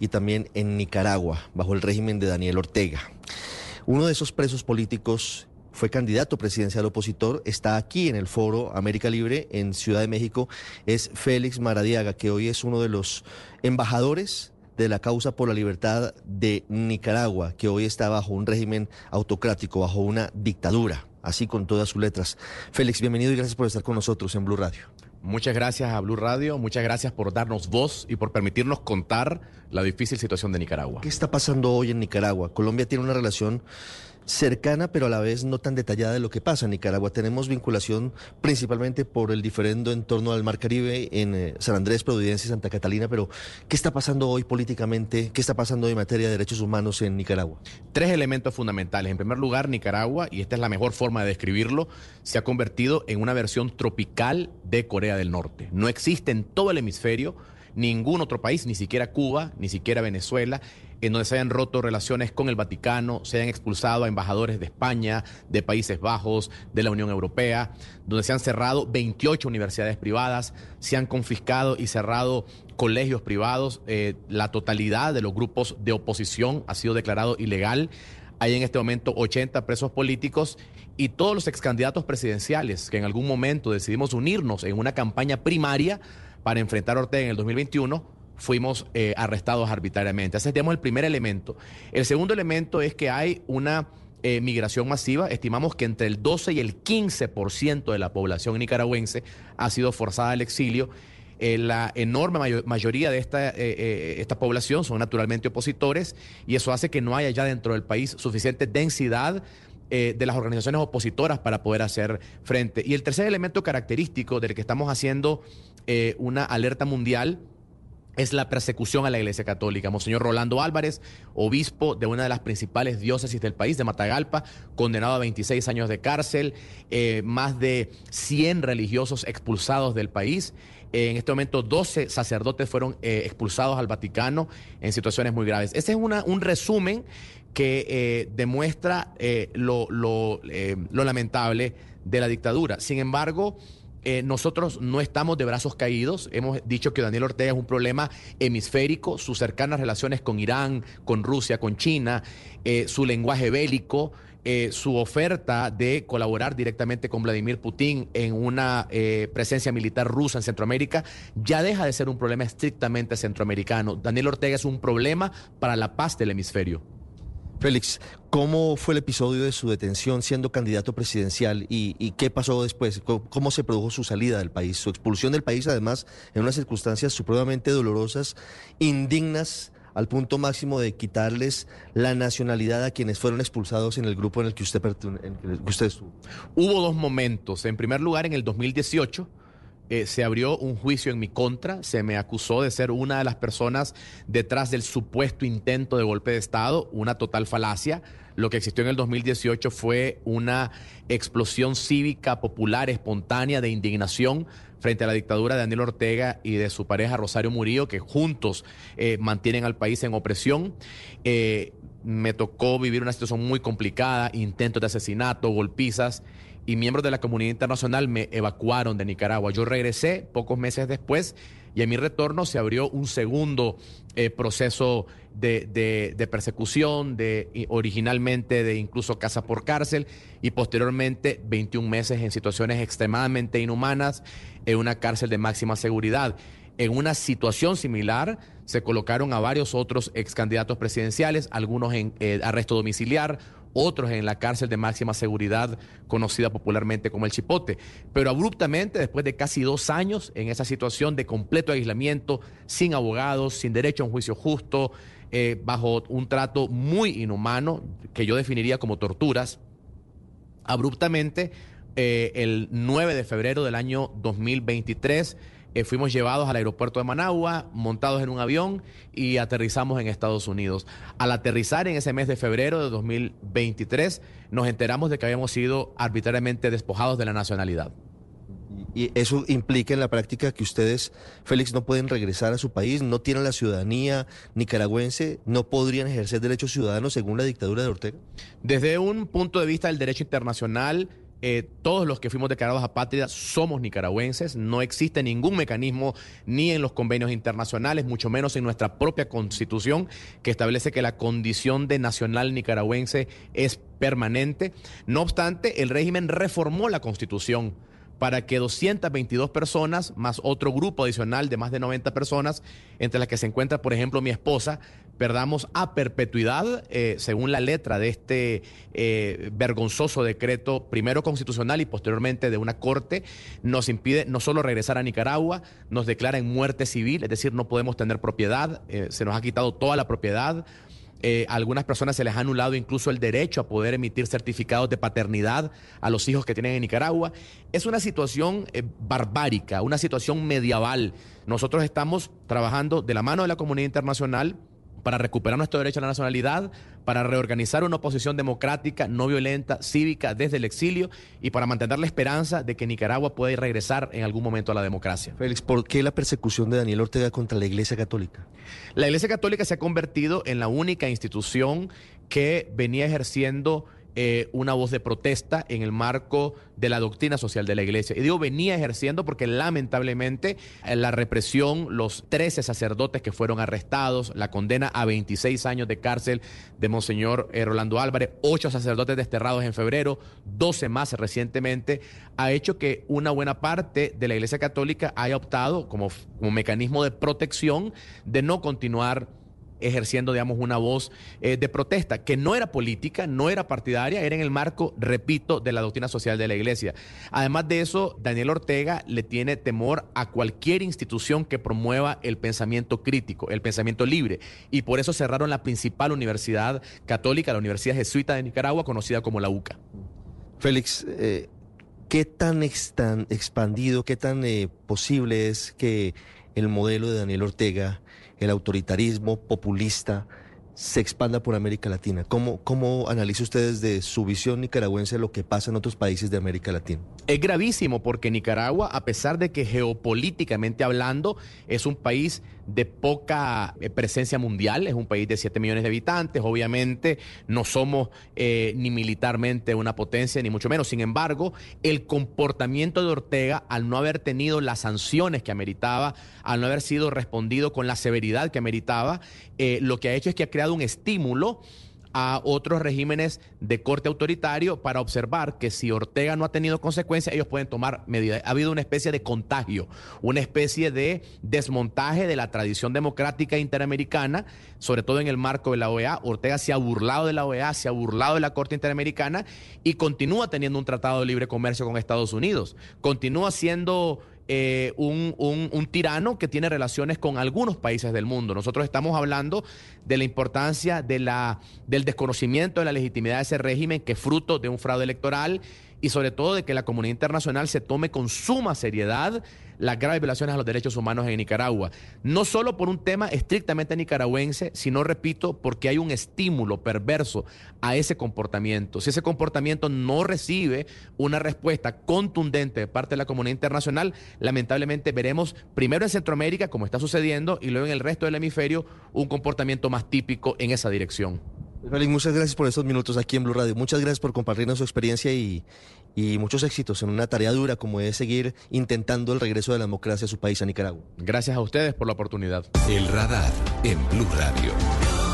y también en Nicaragua, bajo el régimen de Daniel Ortega. Uno de esos presos políticos fue candidato presidencial opositor, está aquí en el foro América Libre en Ciudad de México, es Félix Maradiaga, que hoy es uno de los embajadores de la causa por la libertad de Nicaragua, que hoy está bajo un régimen autocrático, bajo una dictadura, así con todas sus letras. Félix, bienvenido y gracias por estar con nosotros en Blue Radio. Muchas gracias a Blue Radio, muchas gracias por darnos voz y por permitirnos contar la difícil situación de Nicaragua. ¿Qué está pasando hoy en Nicaragua? Colombia tiene una relación cercana, pero a la vez no tan detallada de lo que pasa en Nicaragua. Tenemos vinculación principalmente por el diferendo en torno al Mar Caribe en eh, San Andrés, Providencia y Santa Catalina, pero ¿qué está pasando hoy políticamente? ¿Qué está pasando hoy en materia de derechos humanos en Nicaragua? Tres elementos fundamentales. En primer lugar, Nicaragua, y esta es la mejor forma de describirlo, se ha convertido en una versión tropical de Corea del Norte. No existe en todo el hemisferio ningún otro país, ni siquiera Cuba, ni siquiera Venezuela, en donde se hayan roto relaciones con el Vaticano, se hayan expulsado a embajadores de España, de Países Bajos, de la Unión Europea, donde se han cerrado 28 universidades privadas, se han confiscado y cerrado colegios privados, eh, la totalidad de los grupos de oposición ha sido declarado ilegal. Hay en este momento 80 presos políticos y todos los ex candidatos presidenciales que en algún momento decidimos unirnos en una campaña primaria para enfrentar a Ortega en el 2021, fuimos eh, arrestados arbitrariamente. Ese es el primer elemento. El segundo elemento es que hay una eh, migración masiva. Estimamos que entre el 12 y el 15% de la población nicaragüense ha sido forzada al exilio. Eh, la enorme mayoría de esta, esta población son naturalmente opositores y eso hace que no haya ya dentro del país suficiente densidad de las organizaciones opositoras para poder hacer frente. Y el tercer elemento característico del que estamos haciendo una alerta mundial es la persecución a la Iglesia Católica. Monseñor Rolando Álvarez, obispo de una de las principales diócesis del país, de Matagalpa, condenado a 26 años de cárcel, eh, más de 100 religiosos expulsados del país. en este momento 12 sacerdotes fueron eh, expulsados al Vaticano en situaciones muy graves. Ese es un resumen que eh, demuestra lo, lo lamentable de la dictadura. Sin embargo, eh, nosotros no estamos de brazos caídos. Hemos dicho que Daniel Ortega es un problema hemisférico, sus cercanas relaciones con Irán, con Rusia, con China, eh, su lenguaje bélico. Eh, su oferta de colaborar directamente con Vladimir Putin en una presencia militar rusa en Centroamérica ya deja de ser un problema estrictamente centroamericano. Daniel Ortega es un problema para la paz del hemisferio. Félix, ¿cómo fue el episodio de su detención siendo candidato presidencial y, qué pasó después? ¿Cómo, se produjo su salida del país? Su expulsión del país, además, en unas circunstancias supremamente dolorosas, indignas al punto máximo de quitarles la nacionalidad a quienes fueron expulsados en el grupo en el que usted, en el que usted estuvo. Hubo dos momentos. En primer lugar, en el 2018 eh, se abrió un juicio en mi contra, se me acusó de ser una de las personas detrás del supuesto intento de golpe de Estado, una total falacia. Lo que existió en el 2018 fue una explosión cívica, popular, espontánea de indignación frente a la dictadura de Daniel Ortega y de su pareja Rosario Murillo, que juntos eh, mantienen al país en opresión. Eh, me tocó vivir una situación muy complicada, intentos de asesinato, golpizas y miembros de la comunidad internacional me evacuaron de Nicaragua. Yo regresé pocos meses después y en mi retorno se abrió un segundo eh, proceso de, persecución, de, originalmente de incluso casa por cárcel y posteriormente 21 meses en situaciones extremadamente inhumanas en una cárcel de máxima seguridad. En una situación similar se colocaron a varios otros ex candidatos presidenciales, algunos en eh, arresto domiciliar, otros en la cárcel de máxima seguridad conocida popularmente como el Chipote. Pero abruptamente, después de casi dos años en esa situación de completo aislamiento, sin abogados, sin derecho a un juicio justo, eh, bajo un trato muy inhumano, que yo definiría como torturas, abruptamente, eh, el 9 de febrero del año 2023, eh, fuimos llevados al aeropuerto de Managua, montados en un avión y aterrizamos en Estados Unidos. Al aterrizar en ese mes de febrero de 2023, nos enteramos de que habíamos sido arbitrariamente despojados de la nacionalidad. Y eso implica en la práctica que ustedes, Félix, no pueden regresar a su país, no tienen la ciudadanía nicaragüense, no podrían ejercer derechos ciudadanos según la dictadura de Ortega. Desde un punto de vista del derecho internacional, eh, todos los que fuimos declarados apátridas somos nicaragüenses. No existe ningún mecanismo ni en los convenios internacionales, mucho menos en nuestra propia constitución, que establece que la condición de nacional nicaragüense es permanente. No obstante, el régimen reformó la constitución para que 222 personas, más otro grupo adicional de más de 90 personas, entre las que se encuentra, por ejemplo, mi esposa, perdamos a perpetuidad, eh, según la letra de este eh, vergonzoso decreto, primero constitucional y posteriormente de una corte, nos impide no solo regresar a Nicaragua, nos declara en muerte civil, es decir, no podemos tener propiedad, eh, se nos ha quitado toda la propiedad, eh, a algunas personas se les ha anulado incluso el derecho a poder emitir certificados de paternidad a los hijos que tienen en Nicaragua. Es una situación eh, barbárica, una situación medieval. Nosotros estamos trabajando de la mano de la comunidad internacional para recuperar nuestro derecho a la nacionalidad, para reorganizar una oposición democrática, no violenta, cívica desde el exilio y para mantener la esperanza de que Nicaragua pueda regresar en algún momento a la democracia. Félix, ¿por qué la persecución de Daniel Ortega contra la Iglesia Católica? La Iglesia Católica se ha convertido en la única institución que venía ejerciendo eh, una voz de protesta en el marco de la doctrina social de la iglesia. Y digo, venía ejerciendo porque lamentablemente eh, la represión, los 13 sacerdotes que fueron arrestados, la condena a 26 años de cárcel de Monseñor eh, Rolando Álvarez, 8 sacerdotes desterrados en febrero, 12 más recientemente, ha hecho que una buena parte de la iglesia católica haya optado como, como mecanismo de protección de no continuar ejerciendo, digamos, una voz eh, de protesta, que no era política, no era partidaria, era en el marco, repito, de la doctrina social de la Iglesia. Además de eso, Daniel Ortega le tiene temor a cualquier institución que promueva el pensamiento crítico, el pensamiento libre, y por eso cerraron la principal universidad católica, la Universidad Jesuita de Nicaragua, conocida como la UCA. Félix, eh, ¿qué tan expandido, qué tan eh, posible es que el modelo de Daniel Ortega el autoritarismo populista se expanda por América Latina. ¿Cómo, cómo analiza usted desde su visión nicaragüense lo que pasa en otros países de América Latina? Es gravísimo porque Nicaragua, a pesar de que geopolíticamente hablando es un país de poca eh, presencia mundial, es un país de 7 millones de habitantes, obviamente no somos eh, ni militarmente una potencia, ni mucho menos. Sin embargo, el comportamiento de Ortega, al no haber tenido las sanciones que ameritaba, al no haber sido respondido con la severidad que ameritaba, eh, lo que ha hecho es que ha creado un estímulo a otros regímenes de corte autoritario para observar que si Ortega no ha tenido consecuencias, ellos pueden tomar medidas. Ha habido una especie de contagio, una especie de desmontaje de la tradición democrática interamericana, sobre todo en el marco de la OEA. Ortega se ha burlado de la OEA, se ha burlado de la Corte Interamericana y continúa teniendo un tratado de libre comercio con Estados Unidos. Continúa siendo eh, un, un, tirano que tiene relaciones con algunos países del mundo. Nosotros estamos hablando de la importancia de la, del desconocimiento de la legitimidad de ese régimen que es fruto de un fraude electoral y sobre todo de que la comunidad internacional se tome con suma seriedad las graves violaciones a los derechos humanos en Nicaragua. No solo por un tema estrictamente nicaragüense, sino, repito, porque hay un estímulo perverso a ese comportamiento. Si ese comportamiento no recibe una respuesta contundente de parte de la comunidad internacional, lamentablemente veremos primero en Centroamérica, como está sucediendo, y luego en el resto del hemisferio, un comportamiento más típico en esa dirección. Félix, muchas gracias por estos minutos aquí en Blue Radio. Muchas gracias por compartirnos su experiencia y, y, muchos éxitos en una tarea dura como es seguir intentando el regreso de la democracia a su país, a Nicaragua. Gracias a ustedes por la oportunidad. El radar en Blue Radio.